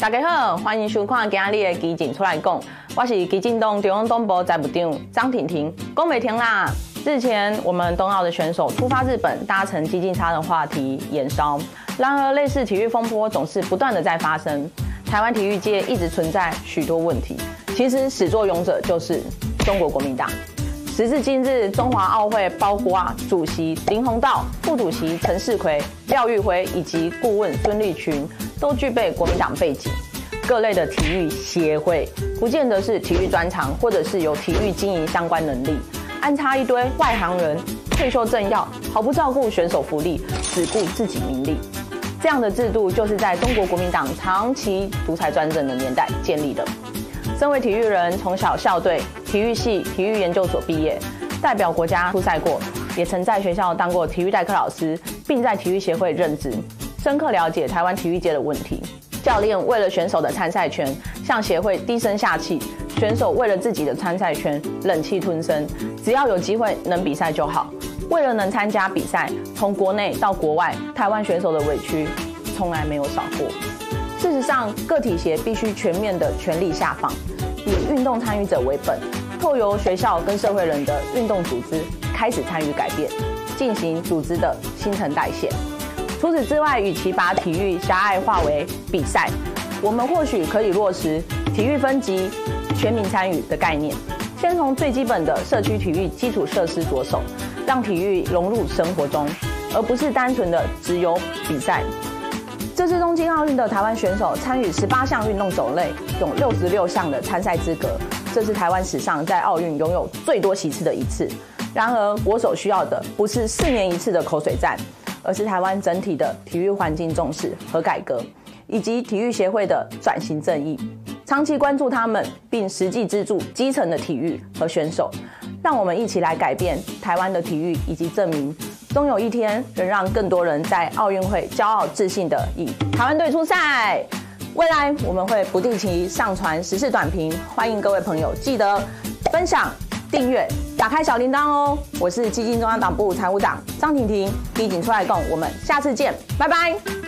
大家好，欢迎收看今日的基进出来讲，我是基进党中央党部财务长张婷婷。讲没停啦！日前我们冬奥的选手出发日本，搭乘基进差的话题延烧。然而，类似体育风波总是不断的在发生。台湾体育界一直存在许多问题，其实始作俑者就是中国国民党。时至今日，中华奥会包括主席林鸿道、副主席陈世奎、廖玉辉以及顾问孙立群。都具备国民党背景，各类的体育协会不见得是体育专长，或者是有体育经营相关能力，安插一堆外行人，退休政要，毫不照顾选手福利，只顾自己名利。这样的制度就是在中国国民党长期独裁专政的年代建立的。身为体育人，从小校队、体育系、体育研究所毕业，代表国家出赛过，也曾在学校当过体育代课老师，并在体育协会任职。深刻了解台湾体育界的问题，教练为了选手的参赛权向协会低声下气，选手为了自己的参赛权忍气吞声，只要有机会能比赛就好。为了能参加比赛，从国内到国外，台湾选手的委屈从来没有少过。事实上，个体协必须全面的权力下放，以运动参与者为本，透由学校跟社会人的运动组织开始参与改变，进行组织的新陈代谢。除此之外，与其把体育狭隘化为比赛，我们或许可以落实体育分级、全民参与的概念，先从最基本的社区体育基础设施着手，让体育融入生活中，而不是单纯的只有比赛。这次东京奥运的台湾选手参与十八项运动种类，有六十六项的参赛资格，这是台湾史上在奥运拥有最多席次的一次。然而，国手需要的不是四年一次的口水战。而是台湾整体的体育环境重视和改革，以及体育协会的转型正义，长期关注他们，并实际资助基层的体育和选手，让我们一起来改变台湾的体育，以及证明，终有一天能让更多人在奥运会骄傲自信的以台湾队出赛。未来我们会不定期上传时事短评，欢迎各位朋友记得分享。订阅，打开小铃铛哦！我是基金中央党部财务长张婷婷，基进出来共，我们下次见，拜拜。